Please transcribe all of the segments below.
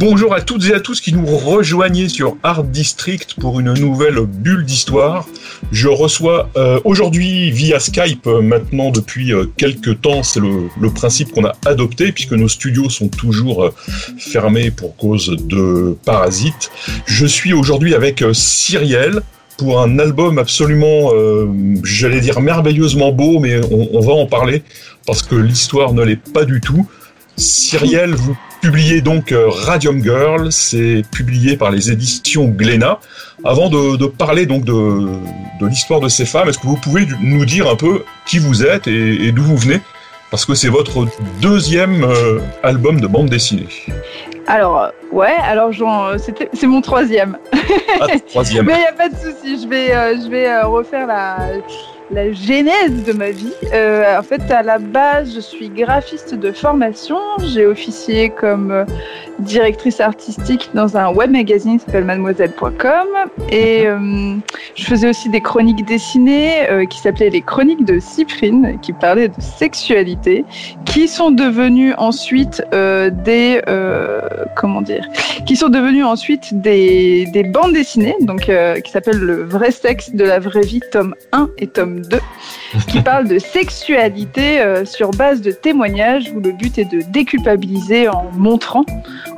Bonjour à toutes et à tous qui nous rejoignez sur Art District pour une nouvelle bulle d'histoire. Je reçois euh, aujourd'hui via Skype, euh, maintenant depuis euh, quelques temps, c'est le, principe qu'on a adopté puisque nos studios sont toujours fermés pour cause de parasites. Je suis aujourd'hui avec Cyrielle pour un album absolument, j'allais dire merveilleusement beau, mais on, on va en parler parce que l'histoire ne l'est pas du tout. Cyrielle, vous publiez donc euh, Radium Girl, c'est publié par les éditions Glénat. Avant de, de parler donc de, de l'histoire de ces femmes, est-ce que vous pouvez nous dire un peu qui vous êtes et, et d'où vous venez? Parce que c'est votre deuxième euh, album de bande dessinée. Alors, ouais, alors c'est mon troisième. Ah, troisième. Mais il n'y a pas de souci, je vais, euh, je vais euh, refaire la, la genèse de ma vie. Euh, en fait, à la base, je suis graphiste de formation. J'ai officié comme euh, directrice artistique dans un web magazine qui s'appelle mademoiselle.com. Et euh, je faisais aussi des chroniques dessinées euh, qui s'appelaient les chroniques de Cyprine, qui parlaient de sexualité, qui sont devenues ensuite euh, des. comment dire Qui sont devenues ensuite des, des bandes dessinées, donc qui s'appellent Le vrai sexe de la vraie vie, tome 1 et tome 2, qui parle de sexualité sur base de témoignages où le but est de déculpabiliser en montrant.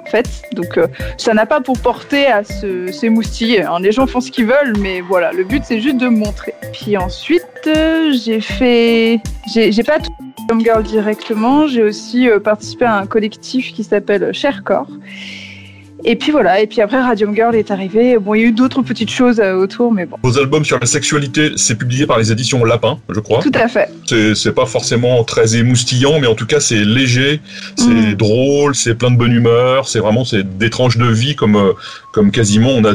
En fait, donc euh, ça n'a pas pour porter à se s'émoustiller. Hein. Les gens font ce qu'ils veulent, mais voilà, le but c'est juste de montrer. Puis ensuite, euh, j'ai fait, j'ai pas tout Girl directement, j'ai aussi euh, participé à un collectif qui s'appelle Cher Corps. Et puis voilà, et puis après Radium Girl est arrivé. Bon, il y a eu d'autres petites choses euh, autour, mais bon. Vos albums sur la sexualité, c'est publié par les éditions Lapin, je crois. Tout à fait. C'est pas forcément très émoustillant, mais en tout cas c'est léger, c'est Mm. drôle, c'est plein de bonne humeur, c'est vraiment c'est des tranches de vie comme euh, comme quasiment on a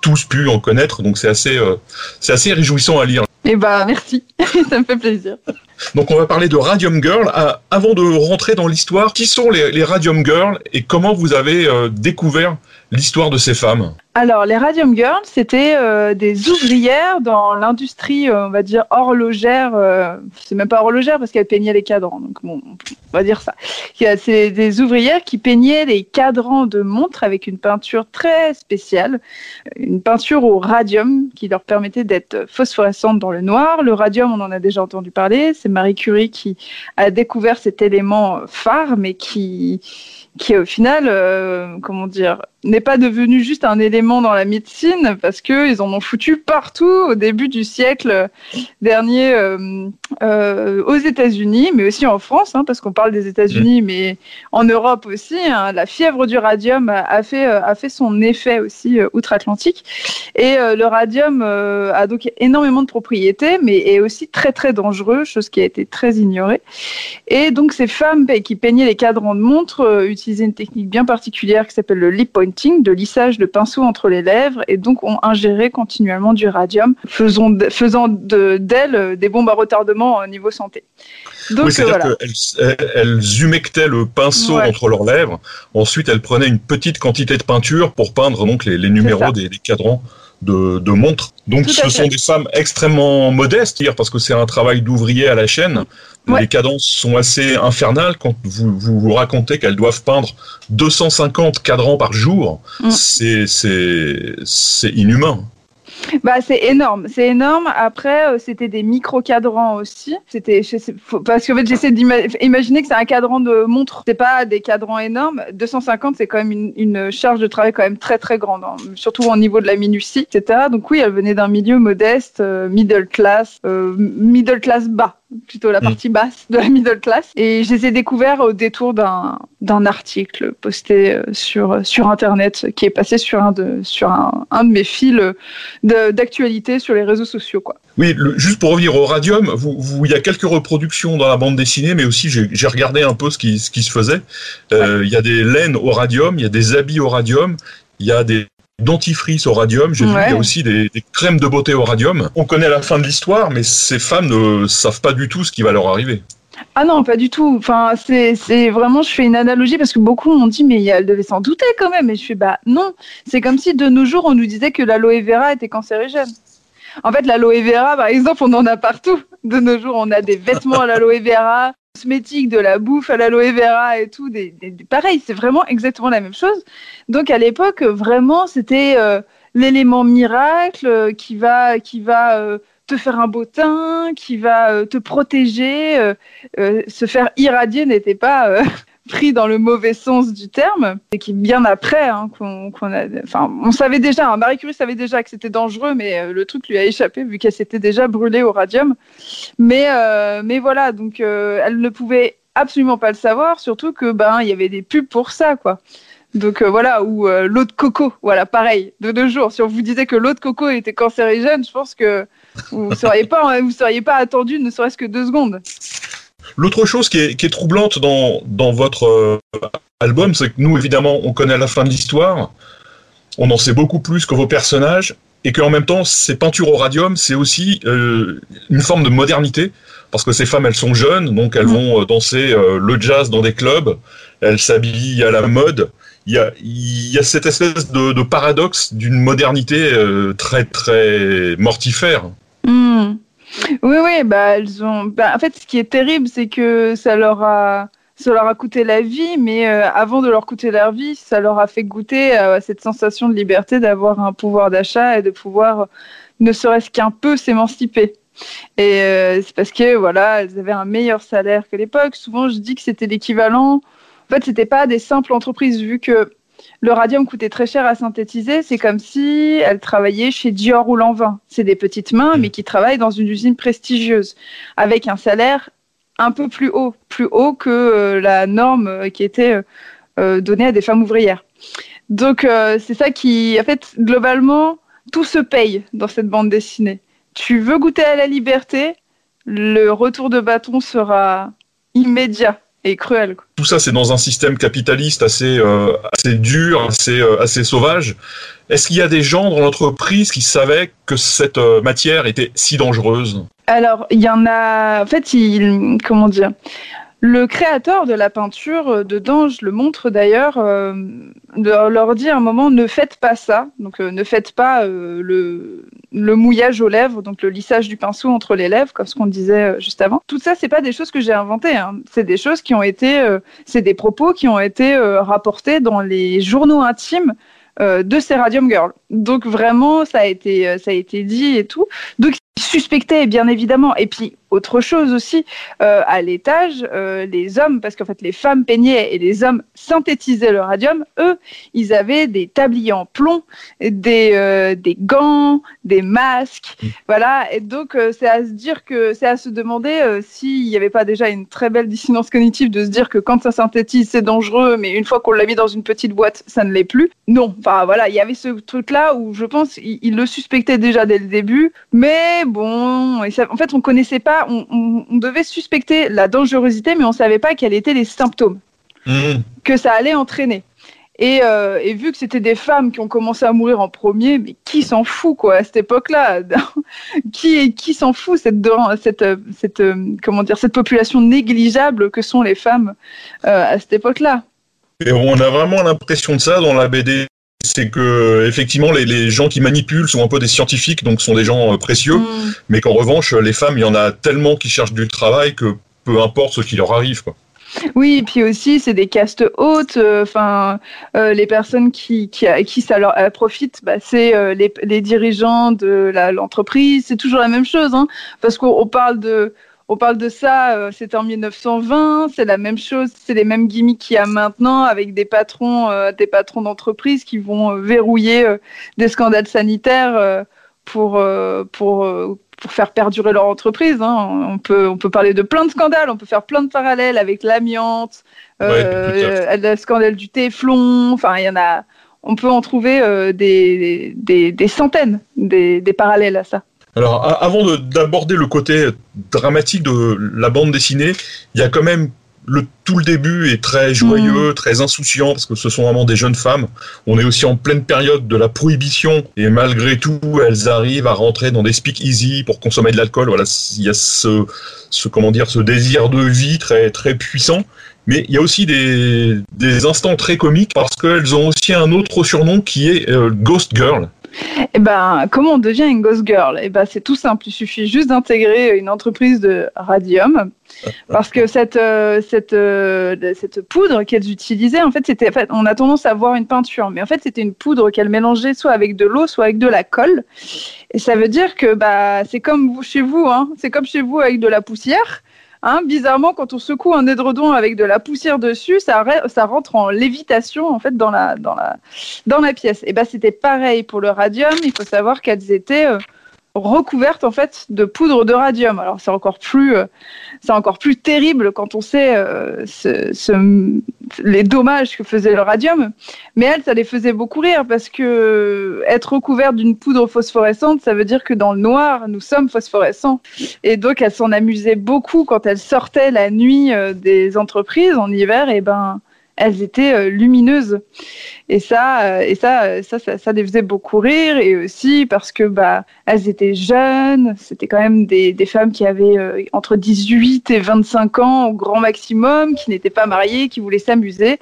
tous pu en connaître, donc c'est assez euh, c'est assez réjouissant à lire. Et bah merci, ça me fait plaisir. Donc on va parler de Radium Girl. Ah, avant de rentrer dans l'histoire, qui sont les, les Radium Girls et comment vous avez euh, découvert l'histoire de ces femmes? Alors, les Radium Girls, c'était euh, des ouvrières dans l'industrie, euh, on va dire, horlogère. euh, c'est même pas horlogère parce qu'elles peignaient les cadrans. Donc, on va dire ça. C'est des ouvrières qui peignaient les cadrans de montres avec une peinture très spéciale, une peinture au radium qui leur permettait d'être phosphorescentes dans le noir. Le radium, on en a déjà entendu parler. C'est Marie Curie qui a découvert cet élément phare, mais qui qui au final, comment dire, n'est pas devenu juste un élément dans la médecine parce que ils en ont foutu partout au début du siècle dernier euh, euh, aux États-Unis, mais aussi en France, hein, parce qu'on parle des États-Unis, mais en Europe aussi. hein, la fièvre du radium a, a fait euh, a fait son effet aussi euh, outre-Atlantique, et le radium a donc énormément de propriétés, mais est aussi très très dangereux, chose qui a été très ignorée. Et donc ces femmes pe- qui peignaient les cadrans de montres euh, utilisaient une technique bien particulière qui s'appelle le lip pointing, de lissage de pinceau entre les lèvres, et donc ont ingéré continuellement du radium, faisant faisant de- d'elles euh, des bombes à retardement au niveau santé. Donc Oui, c'est-à-dire voilà. qu'elles elles humectaient le pinceau Ouais. entre leurs lèvres. Ensuite, elles prenaient une petite quantité de peinture pour peindre donc les, les numéros des, des cadrans de, de montres. Donc, ce sont des femmes extrêmement modestes, parce que c'est un travail d'ouvrier à la chaîne. Ouais. Les cadences sont assez infernales quand vous vous, vous racontez qu'elles doivent peindre 250 cadrans par jour. Mm. C'est inhumain. Bah, c'est énorme, c'est énorme. Après, euh, c'était des micro-cadrans aussi. C'était, parce qu'en fait, j'essaie d'imaginer que c'est un cadran de montre. C'est pas des cadrans énormes. 250, c'est quand même une, une charge de travail quand même très très grande, hein, surtout au niveau de la minutie, etc. Donc oui, elle venait d'un milieu modeste, euh, middle class, euh, middle class bas plutôt la Mm. partie basse de la middle class. Et je les ai découverts au détour d'un d'un article posté euh, sur sur internet qui est passé sur un de sur un, un de mes fils euh, de- d'actualité sur les réseaux sociaux quoi. Oui, le- juste pour revenir au radium, vous, vous- il y a quelques reproductions dans la bande dessinée, mais aussi j'ai j'ai regardé un peu ce qui, ce qui se faisait. Euh, Il y a des laines au radium, il y a des habits au radium, il y a des dentifrice au radium. J'ai vu qu'il y a aussi des, des, crèmes de beauté au radium. On connaît la fin de l'histoire, mais ces femmes ne savent pas du tout ce qui va leur arriver. Ah non, pas du tout. Enfin, c'est vraiment, je fais une analogie parce que beaucoup m'ont dit, mais elle devait s'en douter quand même. Et je fais, bah non. C'est comme si de nos jours, on nous disait que l'aloe vera était cancérigène. En fait, l'aloe vera, par exemple, on en a partout. De nos jours, on a des vêtements à l'aloe vera, cosmétiques, de la bouffe à l'aloe vera et tout. Des, pareil, c'est vraiment exactement la même chose. Donc à l'époque, vraiment, c'était euh, l'élément miracle euh, qui va, qui va euh, te faire un beau teint, qui va te protéger, se faire irradier n'était pas pris dans le mauvais sens du terme, et qui bien après hein, qu'on enfin, on savait déjà, hein, Marie Curie savait déjà que c'était dangereux, mais le truc lui a échappé vu qu'elle s'était déjà brûlée au radium. Mais, mais voilà, donc elle ne pouvait absolument pas le savoir, surtout que ben il y avait des pubs pour ça, quoi. Donc voilà, ou l'eau de coco, voilà, pareil, de deux jours. Si on vous disait que l'eau de coco était cancérigène, je pense que vous ne seriez seriez pas attendu ne serait-ce que deux secondes. L'autre chose qui est, troublante dans, dans votre euh, album, c'est que nous, évidemment, on connaît la fin de l'histoire, on en sait beaucoup plus que vos personnages, et qu'en même temps, ces peintures au radium, c'est aussi euh, une forme de modernité, parce que ces femmes, elles sont jeunes, donc elles mm. vont euh, danser le jazz dans des clubs, elles s'habillent à la mode, il y a, y a, cette espèce de, de paradoxe d'une modernité très très mortifère. Hmm. Oui, oui, bah, elles ont. Bah, en fait, ce qui est terrible, c'est que ça leur a, ça leur a coûté la vie, mais euh, avant de leur coûter leur vie, ça leur a fait goûter à cette sensation de liberté d'avoir un pouvoir d'achat et de pouvoir, ne serait-ce qu'un peu, s'émanciper. Et euh, c'est parce que voilà, elles avaient un meilleur salaire que l'époque. Souvent, je dis que c'était l'équivalent. En fait, c'était pas des simples entreprises, vu que le radium coûtait très cher à synthétiser. C'est comme si elle travaillait chez Dior ou Lanvin. C'est des petites mains, mm. mais qui travaillent dans une usine prestigieuse, avec un salaire un peu plus haut, plus haut que euh, la norme euh, qui était euh, donnée à des femmes ouvrières. Donc c'est ça qui, en fait, globalement, tout se paye dans cette bande dessinée. Tu veux goûter à la liberté, le retour de bâton sera immédiat et cruel. Tout ça, c'est dans un système capitaliste assez, euh, assez dur, assez, euh, assez sauvage. Est-ce qu'il y a des gens dans l'entreprise qui savaient que cette euh, matière était si dangereuse? Alors, il y en a. En fait, il... comment dire le créateur de la peinture, euh, dedans, je le montre d'ailleurs, euh, leur dit à un moment ne faites pas ça, donc euh, ne faites pas le, mouillage aux lèvres, donc le lissage du pinceau entre les lèvres, comme ce qu'on disait juste avant. Tout ça, c'est pas des choses que j'ai inventées, hein. c'est des choses qui ont été, c'est des propos qui ont été rapportés dans les journaux intimes de ces Radium Girls. Donc vraiment, ça a été, ça a été dit et tout. Donc suspecté bien évidemment. Et puis autre chose aussi, euh, à l'étage, euh, les hommes, parce qu'en fait les femmes peignaient et les hommes synthétisaient le radium, eux, ils avaient des tabliers en plomb, des, euh, des gants, des masques, mmh. voilà. Et donc c'est à se dire que c'est à se demander s'il n'y avait pas déjà une très belle dissonance cognitive de se dire que quand ça synthétise c'est dangereux, mais une fois qu'on l'a mis dans une petite boîte, ça ne l'est plus. Non, enfin voilà, il y avait ce truc-là où je pense ils le suspectaient déjà dès le début, mais bon, en fait on connaissait pas on, devait suspecter la dangerosité, mais on ne savait pas quels étaient les symptômes mmh. que ça allait entraîner. Euh, et, vu que c'était des femmes qui ont commencé à mourir en premier, mais qui s'en fout quoi à cette époque-là? Qui qui s'en fout cette, cette, cette comment dire cette population négligeable que sont les femmes euh, à cette époque-là? Et on a vraiment l'impression de ça dans la BD c'est que effectivement les, gens qui manipulent sont un peu des scientifiques, donc sont des gens euh, précieux, mm. mais qu'en revanche les femmes, il y en a tellement qui cherchent du travail que peu importe ce qui leur arrive. Quoi. Oui, et puis aussi, c'est des castes hautes. Euh, enfin, euh, les personnes qui, qui, qui ça leur profite, bah, c'est les, les, dirigeants de l'entreprise. c'est toujours la même chose, hein, parce qu'on parle de on parle de ça, euh, c'était en 1920, c'est la même chose, c'est les mêmes gimmicks qu'il y a maintenant avec des patrons, euh, des patrons d'entreprise qui vont euh, verrouiller des scandales sanitaires pour, pour, pour faire perdurer leur entreprise. Hein. On, peut, on peut parler de plein de scandales, on peut faire plein de parallèles avec l'amiante, le scandale du téflon, enfin il y en a, on peut en trouver des, des, des, centaines des, des parallèles à ça. Alors, avant d'aborder le côté dramatique de la bande dessinée, il y a quand même le tout le début est très joyeux, très insouciant parce que ce sont vraiment des jeunes femmes. On est aussi en pleine période de la prohibition et malgré tout, elles arrivent à rentrer dans des speak easy pour consommer de l'alcool. Voilà, il y a ce, ce comment dire, ce désir de vie très très puissant. Mais il y a aussi des, des instants très comiques parce qu'elles ont aussi un autre surnom qui est euh, Ghost Girl. Eh ben, comment on devient une ghost girl? Eh ben, c'est tout simple. Il suffit juste d'intégrer une entreprise de radium, parce que cette euh, cette euh, cette poudre qu'elles utilisaient, en fait, c'était, en fait, on a tendance à voir une peinture, mais en fait, c'était une poudre qu'elles mélangeaient soit avec de l'eau, soit avec de la colle. Et ça veut dire que bah, c'est comme chez vous, hein. C'est comme chez vous avec de la poussière. Hein, bizarrement, quand on secoue un édredon avec de la poussière dessus, ça, rentre en lévitation en fait dans la, pièce. Et ben c'était pareil pour le radium. Il faut savoir qu'elles étaient euh, recouverte en fait de poudre de radium. Alors c'est encore plus, euh, c'est encore plus terrible quand on sait euh, les dommages que faisait le radium. Mais elle, ça les faisait beaucoup rire parce que être recouverte d'une poudre phosphorescente, ça veut dire que dans le noir, nous sommes phosphorescents. Et donc elle s'en amusait beaucoup quand elle sortait la nuit euh, des entreprises en hiver. Et ben elles étaient euh, lumineuses. Et ça, euh, et ça, ça, ça, les faisait beaucoup rire. Et aussi parce que bah, elles étaient jeunes. C'était quand même des, des, femmes qui avaient euh, entre 18 et 25 ans au grand maximum, qui n'étaient pas mariées, qui voulaient s'amuser.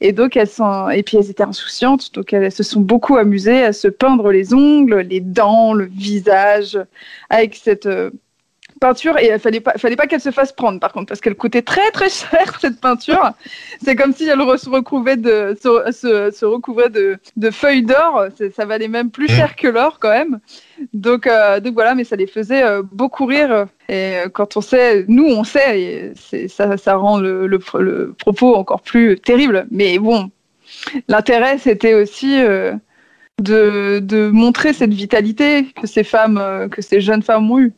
Et donc elles sont, et puis elles étaient insouciantes. Donc elles se sont beaucoup amusées à se peindre les ongles, les dents, le visage, avec cette peinture et il fallait pas, fallait pas qu'elle se fasse prendre par contre parce qu'elle coûtait très très cher cette peinture. C'est comme si elle se recouvrait de, se, se, recouvrait de, de feuilles d'or. Ça valait même plus mmh. cher que l'or quand même. Donc, euh, donc voilà, mais ça les faisait euh, beaucoup rire. Et euh, quand on sait, nous on sait, et ça, ça rend le, le, le, propos encore plus terrible. Mais bon, l'intérêt c'était aussi de, de montrer cette vitalité que ces femmes, que ces jeunes femmes ont eue.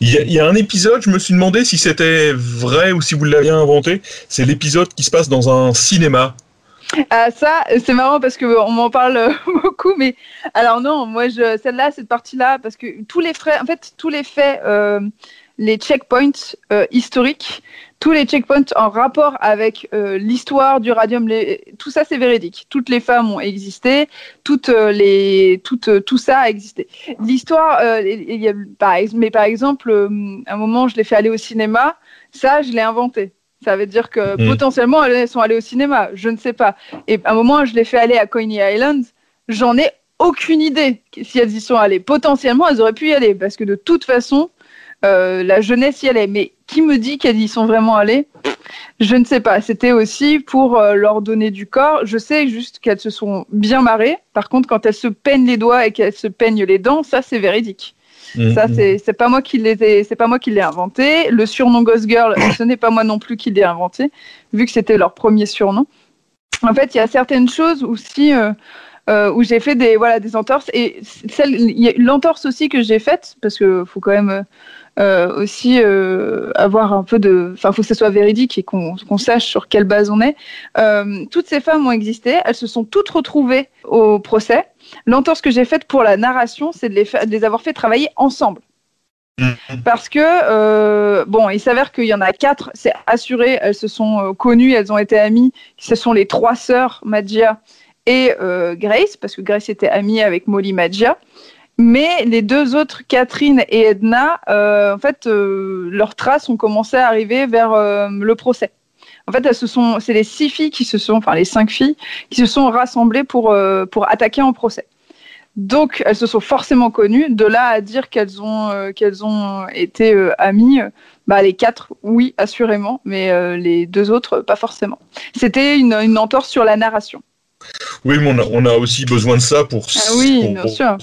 Il y, a, un épisode, je me suis demandé si c'était vrai ou si vous l'aviez inventé. C'est l'épisode qui se passe dans un cinéma. Ah, ça, c'est marrant parce qu'on m'en parle beaucoup, mais alors non, moi, je, celle-là, cette partie-là, parce que tous les frais, en fait, tous les faits, euh, les checkpoints euh, historiques, tous les checkpoints en rapport avec euh, l'histoire du radium, tout ça c'est véridique. Toutes les femmes ont existé, toutes euh, les, toutes, euh, tout ça a existé. L'histoire, mais par exemple, un moment je l'ai fait aller au cinéma, ça je l'ai inventé. Ça veut dire que hmm. potentiellement elles sont allées au cinéma, je ne sais pas. Et à un moment je l'ai fait aller à Coney Island, j'en ai aucune idée si elles y sont allées. Potentiellement elles auraient pu y aller parce que de toute façon euh, la jeunesse y allait. Mais qui me dit qu'elles y sont vraiment allées? Je ne sais pas. C'était aussi pour euh, leur donner du corps. Je sais juste qu'elles se sont bien marrées. Par contre, quand elles se peignent les doigts et qu'elles se peignent les dents, ça c'est véridique. Mmh, ça, mmh. c'est pas moi qui les c'est pas moi qui l'ai inventé. Le surnom Ghost Girl, ce n'est pas moi non plus qui l'ai inventé, vu que c'était leur premier surnom. En fait, il y a certaines choses aussi euh, euh, où j'ai fait des voilà des entorses et l'entorse aussi que j'ai faite parce que faut quand même aussi euh, avoir un peu de, enfin, faut que ce soit véridique et qu'on sache sur quelle base on est. Euh, toutes ces femmes ont existé, elles se sont toutes retrouvées au procès. L'entorse que j'ai faite pour la narration, c'est de, de les, avoir fait travailler ensemble. Mm-hmm. Parce que, bon, il s'avère qu'il y en a quatre, c'est assuré, elles se sont connues, elles ont été amies. Ce sont les trois sœurs, Magia et Grace, parce que Grace était amie avec Molly Magia. Mais les deux autres, Catherine et Edna, euh, en fait, euh, leurs traces ont commencé à arriver vers euh, le procès. En fait, elles se sont, c'est les six filles qui se sont, enfin les cinq filles qui se sont rassemblées pour pour attaquer en procès. Donc, elles se sont forcément connues. De là à dire qu'elles ont qu'elles ont été amies, bah les quatre, oui, assurément, mais les deux autres, pas forcément. C'était une, une entorse sur la narration. Oui, mais on a, aussi besoin de ça pour, ah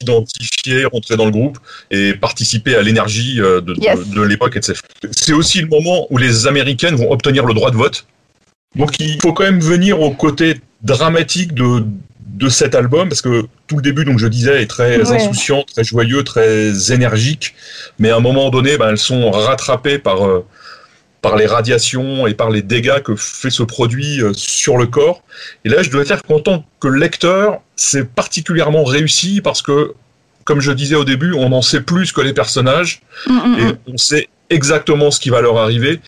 s'identifier, rentrer dans le groupe et participer à l'énergie euh, de, l'époque, etc. C'est aussi le moment où les Américaines vont obtenir le droit de vote. Donc il faut quand même venir au côté dramatique de, cet album, parce que tout le début, donc je disais, est très insouciant, très joyeux, très énergique, mais à un moment donné, ben, elles sont rattrapées par... Euh, par les radiations et par les dégâts que fait ce produit euh, sur le corps. Et là, je dois dire qu'en tant que lecteur, c'est particulièrement réussi parce que, comme je disais au début, on en sait plus que les personnages mm, mm, et mm. on sait exactement ce qui va leur arriver.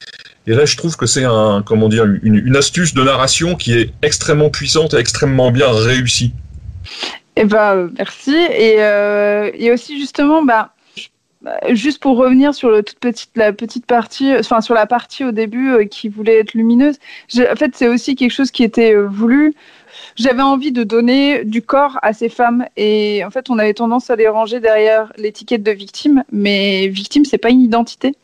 Et là, je trouve que c'est un, comment dire, une, une, astuce de narration qui est extrêmement puissante et extrêmement bien réussie. Eh ben, merci. Et, euh, et aussi justement, bah, juste pour revenir sur la petite partie, enfin sur la partie au début euh, qui voulait être lumineuse. En fait, c'est aussi quelque chose qui était euh, voulu. J'avais envie de donner du corps à ces femmes et en fait, on avait tendance à les ranger derrière l'étiquette de victime, mais victime, c'est pas une identité.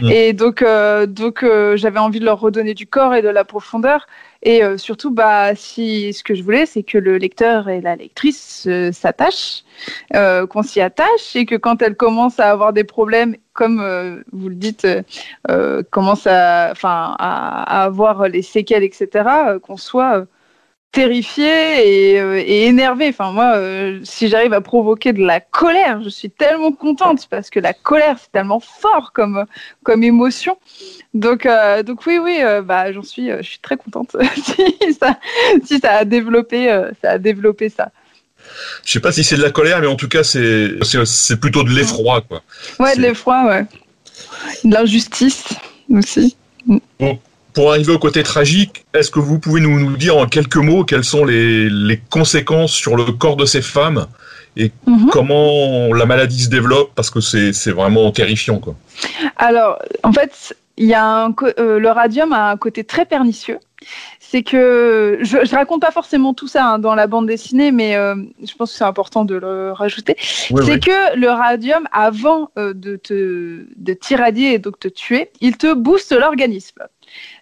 Mmh. Et donc, euh, donc euh, j'avais envie de leur redonner du corps et de la profondeur. Et euh, surtout, bah, si ce que je voulais, c'est que le lecteur et la lectrice s'attachent, qu'on s'y attache, et que quand elle commence à avoir des problèmes, comme vous le dites, commence à, à, avoir les séquelles, etc., qu'on soit terrifié et, euh, et énervé. Enfin, moi, euh, si j'arrive à provoquer de la colère, je suis tellement contente parce que la colère, c'est tellement fort comme, comme émotion. Donc, euh, donc oui, oui, euh, bah, j'en suis, je suis très contente si, ça, si ça a développé, ça a développé ça. Je sais pas si c'est de la colère, mais en tout cas, c'est, c'est plutôt de l'effroi, quoi. Ouais, de l'effroi, ouais. De l'injustice aussi. Bon pour arriver au côté tragique, est-ce que vous pouvez nous, nous, dire en quelques mots quelles sont les, les, conséquences sur le corps de ces femmes et -hmm. comment la maladie se développe Parce que c'est vraiment terrifiant. Quoi. Alors, en fait, il y a un, euh, le radium a un côté très pernicieux. C'est que je, je raconte pas forcément tout ça hein, dans la bande dessinée, mais euh, je pense que c'est important de le rajouter. Oui, c'est oui. que le radium, avant euh, de te de t'irradier et donc te tuer, il te booste l'organisme.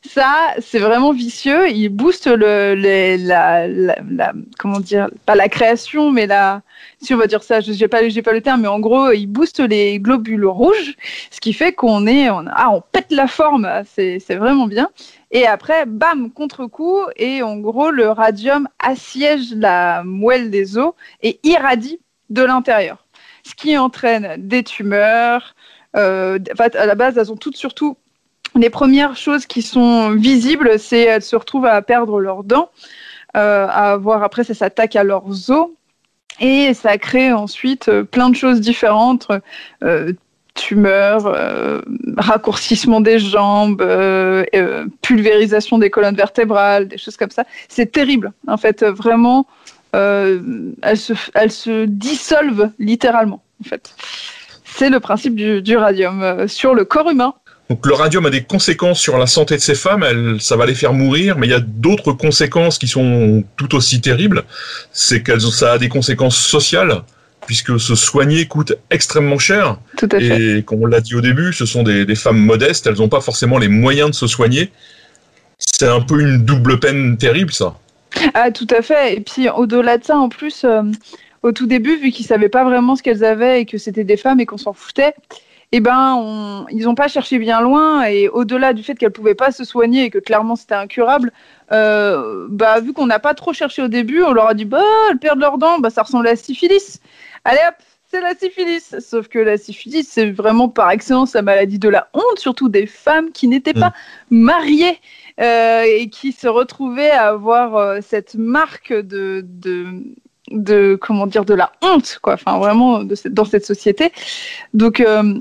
Ça, c'est vraiment vicieux. Il booste le, la, comment dire, pas la création, mais la, si on va dire ça, je n'ai pas, pas le terme, mais en gros, il booste les globules rouges, ce qui fait qu'on est, ah, on pète la forme. C'est vraiment bien. Et après, bam, contre-coup, et en gros, le radium assiège la moelle des os et irradie de l'intérieur. Ce qui entraîne des tumeurs. Euh, à la base, elles ont toutes surtout les premières choses qui sont visibles, c'est elles se retrouvent à perdre leurs dents, euh, à avoir après ça s'attaque à leurs os et ça crée ensuite euh, plein de choses différentes. Euh, tumeurs, euh, raccourcissement des jambes, euh, euh, pulvérisation des colonnes vertébrales, des choses comme ça. C'est terrible, en fait, vraiment. elles, se, elles se dissolvent littéralement, en fait. C'est le principe du, du radium sur le corps humain. Donc le radium a des conséquences sur la santé de ces femmes, elles, ça va les faire mourir, mais il y a d'autres conséquences qui sont tout aussi terribles. C'est que ça a des conséquences sociales, puisque se soigner coûte extrêmement cher. Tout à fait. Et comme on l'a dit au début, ce sont des, des femmes modestes, elles n'ont pas forcément les moyens de se soigner. C'est un peu une double peine terrible, ça. Ah, tout à fait. Et puis au-delà de ça, en plus, euh, au tout début, vu qu'ils savaient pas vraiment ce qu'elles avaient et que c'était des femmes et qu'on s'en foutait, eh ben, on, ils n'ont pas cherché bien loin et au-delà du fait qu'elles pouvaient pas se soigner et que clairement c'était incurable, euh, bah, vu qu'on n'a pas trop cherché au début, on leur a dit bah elles perdent leurs dents, bah ça ressemble à la syphilis. Allez hop, c'est la syphilis. Sauf que la syphilis, c'est vraiment par excellence la maladie de la honte, surtout des femmes qui n'étaient pas mariées euh, et qui se retrouvaient à avoir euh, cette marque de, de de comment dire de la honte quoi enfin vraiment de cette, dans cette société donc euh,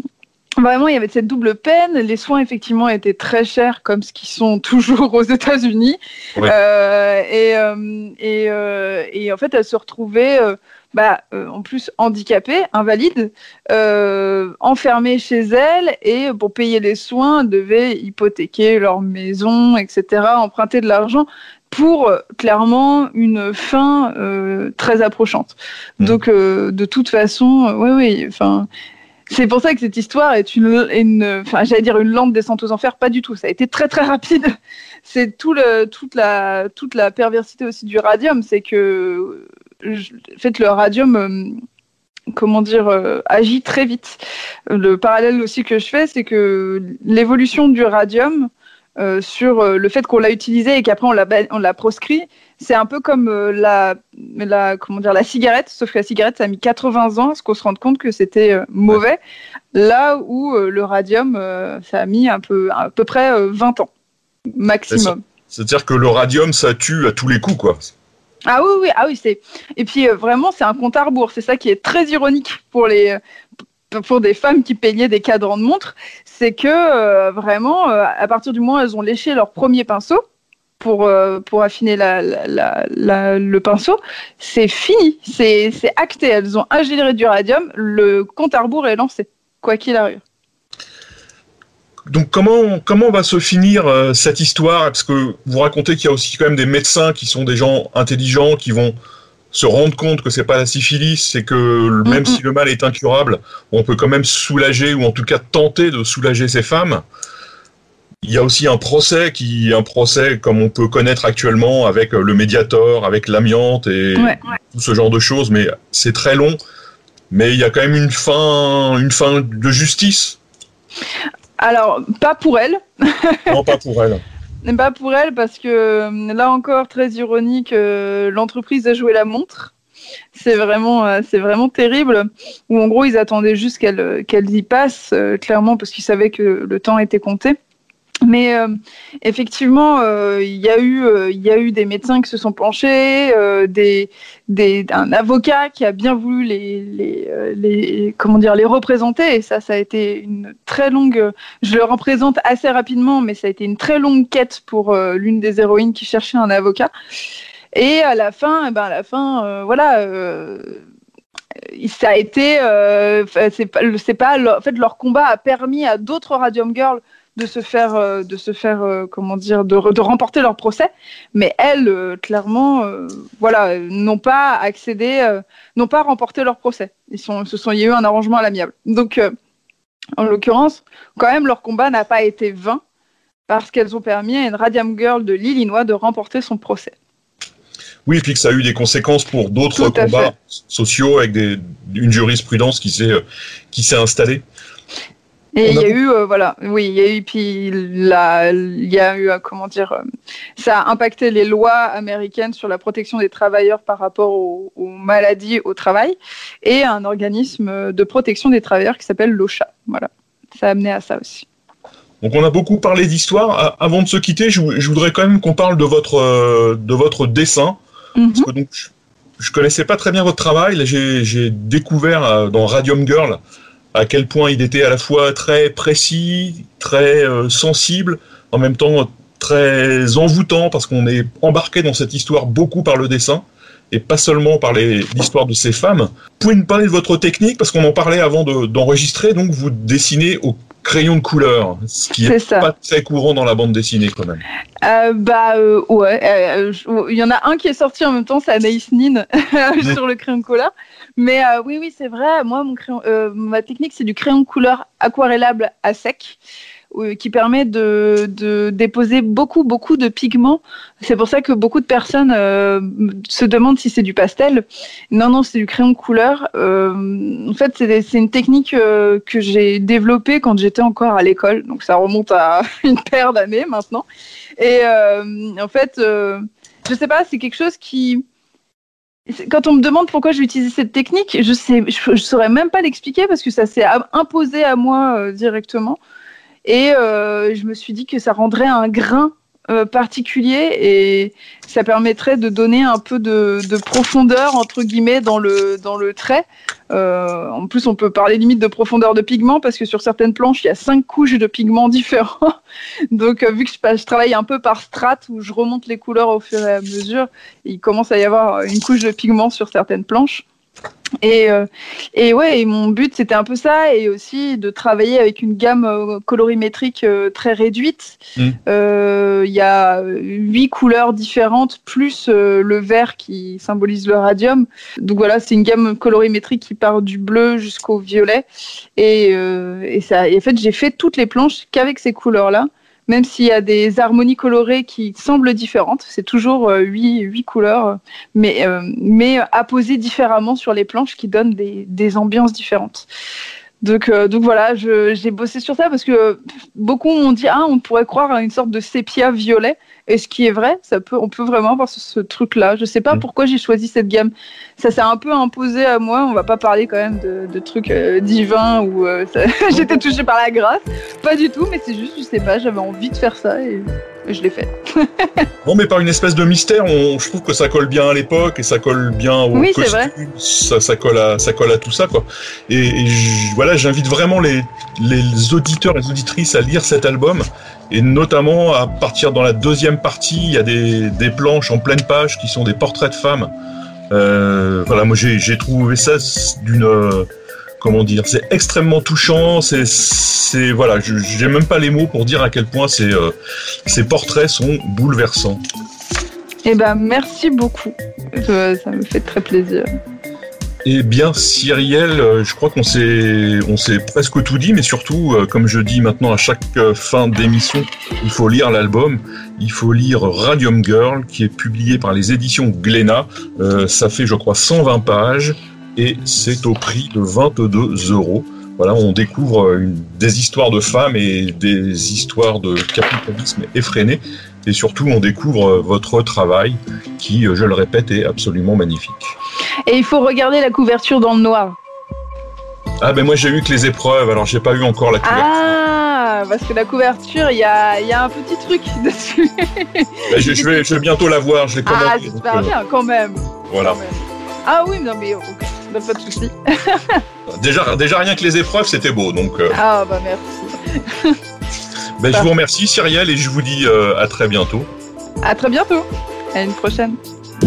Vraiment, il y avait cette double peine. Les soins, effectivement, étaient très chers, comme ce qui sont toujours aux États-Unis. Ouais. Euh, et, euh, et, euh, et, en fait, elles se retrouvaient, bah, en plus, handicapées, invalides, enfermées chez elles, et pour payer les soins, devaient hypothéquer leur maison, etc., emprunter de l'argent pour clairement une fin très approchante. Mmh. Donc, de toute façon, oui, oui, enfin c'est pour ça que cette histoire est une, enfin, j'allais dire une lente descente aux enfers, pas du tout. Ça a été très très rapide. C'est tout le, toute la, toute la perversité aussi du radium, c'est que, en le radium, euh, comment dire, euh, agit très vite. Le parallèle aussi que je fais, c'est que l'évolution du radium euh, sur le fait qu'on l'a utilisé et qu'après on l'a proscrit, c'est un peu comme euh, la, la, comment dire, la cigarette, sauf que la cigarette, ça a mis 80 ans à ce qu'on se rende compte que c'était euh, mauvais, ouais. là où euh, le radium, ça a mis un peu, à peu près 20 ans, maximum. C'est-à-dire que le radium, ça tue à tous les coups, quoi. Ah oui, oui, ah oui, c'est. Et puis vraiment, c'est un compte à rebours. C'est ça qui est très ironique pour les, pour des femmes qui peignaient des cadrans de montre, c'est que vraiment, à partir du moment où elles ont léché leur premier pinceau, pour, pour affiner la, le pinceau, c'est fini, c'est acté. Elles ont ingéré du radium, le compte à rebours est lancé, quoi qu'il arrive. Donc comment comment va se finir euh, cette histoire? Parce que vous racontez qu'il y a aussi quand même des médecins qui sont des gens intelligents qui vont se rendre compte que c'est pas la syphilis, c'est que même si le mal est incurable, on peut quand même soulager ou en tout cas tenter de soulager ces femmes. Il y a aussi un procès qui un procès comme on peut connaître actuellement avec le médiator, avec l'amiante et tout ce genre de choses, mais c'est très long. Mais il y a quand même une fin une fin de justice. Alors, pas pour elle. non, pas pour elle. Pas pour elle, parce que euh, là encore, très ironique, euh, l'entreprise a joué la montre. C'est vraiment, euh, c'est vraiment terrible. Ou en gros, ils attendaient juste qu'elle y passe, clairement, parce qu'ils savaient que le temps était compté. Mais euh, effectivement, euh, il y a eu, euh, y a eu des médecins qui se sont penchés, des, un avocat qui a bien voulu les, les, les, comment dire, les représenter. Et ça, ça a été une très longue. Je le représente assez rapidement, mais ça a été une très longue quête pour l'une des héroïnes qui cherchait un avocat. Et à la fin, eh ben à la fin, voilà ça a été c'est pas, pas en fait leur combat a permis à d'autres Radium Girls de se faire, euh, de se faire, euh, comment dire, de, de, remporter leur procès. Mais elles, euh, clairement, voilà, n'ont pas accédé, n'ont pas remporté leur procès. Ils sont, ce sont, il y a eu un arrangement à l'amiable. Donc, en l'occurrence, quand même, leur combat n'a pas été vain parce qu'elles ont permis à une Radium Girl de l'Illinois de remporter son procès. Oui, et puis que ça a eu des conséquences pour d'autres combats sociaux avec des, une jurisprudence qui s'est qui s'est installée. Et il y a eu, euh, voilà, oui, il y a eu, puis il y a eu, euh, comment dire, euh, ça a impacté les lois américaines sur la protection des travailleurs par rapport aux, maladies au travail et un organisme de protection des travailleurs qui s'appelle l'OSHA. Voilà, ça a amené à ça aussi. Donc on a beaucoup parlé d'histoire. Avant de se quitter, je, voudrais quand même qu'on parle de votre, de votre dessin. Mhm. Parce que donc, je, ne connaissais pas très bien votre travail. J'ai découvert dans Radium Girl à quel point il était à la fois très précis, très euh, sensible, en même temps très envoûtant parce qu'on est embarqué dans cette histoire beaucoup par le dessin et pas seulement par l'histoire de ces femmes. Pouvez nous parler de votre technique parce qu'on en parlait avant d'enregistrer, donc vous dessinez au crayon de couleur, ce qui n'est pas très courant dans la bande dessinée quand même. Euh, bah euh, ouais, il y en a un qui est sorti en même temps, c'est Anaïs Nin sur le crayon de couleur. Mais euh, oui, oui, c'est vrai. Moi, mon crayon, euh, ma technique, c'est du crayon couleur aquarellable à sec euh, qui permet de, de, déposer beaucoup, beaucoup de pigments. C'est pour ça que beaucoup de personnes se demandent si c'est du pastel. Non, non, c'est du crayon couleur. en fait, c'est une technique que j'ai développée quand j'étais encore à l'école. Donc, ça remonte à une paire d'années maintenant. Et en fait, je sais pas, c'est quelque chose qui quand on me demande pourquoi j'ai utilisé cette technique, je sais, je, saurais même pas l'expliquer parce que ça s'est imposé à moi euh, directement. Et euh, je me suis dit que ça rendrait un grain euh, particulier et ça permettrait de donner un peu de, profondeur entre guillemets dans le dans le trait. Euh, en plus, on peut parler limite de profondeur de pigment parce que sur certaines planches, il y a cinq couches de pigments différents. Donc, euh, vu que je, travaille un peu par strate où je remonte les couleurs au fur et à mesure, il commence à y avoir une couche de pigment sur certaines planches. Et, euh, et ouais, et mon but c'était un peu ça, et aussi de travailler avec une gamme euh, colorimétrique euh, très réduite. Mm. Il y a huit couleurs différentes, plus le vert qui symbolise le radium. Donc voilà, c'est une gamme colorimétrique qui part du bleu jusqu'au violet. Et, et, ça, et en fait, j'ai fait toutes les planches qu'avec ces couleurs-là même s'il y a des harmonies colorées qui semblent différentes. C'est toujours euh, huit, couleurs, mais, euh, mais apposées différemment sur les planches qui donnent des, ambiances différentes. Donc, euh, voilà, j'ai bossé sur ça parce que beaucoup m'ont dit ah on pourrait croire à une sorte de sépia violet et ce qui est vrai, ça peut, on peut vraiment avoir ce, truc-là. Je sais pas mm. pourquoi j'ai choisi cette gamme. Ça s'est un peu imposé à moi. On va pas parler quand même de, trucs euh, divins où euh, j'étais touchée par la grâce, pas du tout. Mais c'est juste, je sais pas, j'avais envie de faire ça et je l'ai fait. non, mais par une espèce de mystère, on, je trouve que ça colle bien à l'époque et ça colle bien au Oui, c'est costume, vrai. ça, ça colle à ça colle à tout ça quoi. Et, voilà, j'invite vraiment les, les auditeurs et les auditrices à lire cet album et notamment à partir dans la deuxième partie, il y a des, des planches en pleine page qui sont des portraits de femmes. Euh, voilà, moi j'ai trouvé ça d'une comment dire, c'est extrêmement touchant. C'est, c'est voilà, j'ai même pas les mots pour dire à quel point ces, euh, ces portraits sont bouleversants. Eh ben, merci beaucoup. Ça me fait très plaisir. Eh bien, Cyrielle, euh, je crois qu'on s'est, on s'est presque tout dit, mais surtout, euh, comme je dis maintenant à chaque euh, fin d'émission, il faut lire l'album. Il faut lire Radium Girl, qui est publié par les éditions Glénat. Euh, ça fait, je crois, 120 pages et c'est au prix de 22 euros. Voilà, on découvre une, des histoires de femmes et des histoires de capitalisme effréné. Et surtout, on découvre votre travail qui, je le répète, est absolument magnifique. Et il faut regarder la couverture dans le noir. Ah ben moi j'ai eu que les épreuves, alors j'ai pas eu encore la couverture. Ah, parce que la couverture, il y a, y a un petit truc dessus. Ben, je, je vais, je vais bientôt la voir, je l'ai commandée. Ah, j'espère euh, bien, quand même. Voilà. Quand même. Ah oui, non mais ok, pas de souci. Déjà, déjà rien que les épreuves c'était beau, donc euh, Ah bah merci. ben, je vous remercie Cyrielle et je vous dis euh, à très bientôt. À très bientôt. À une prochaine.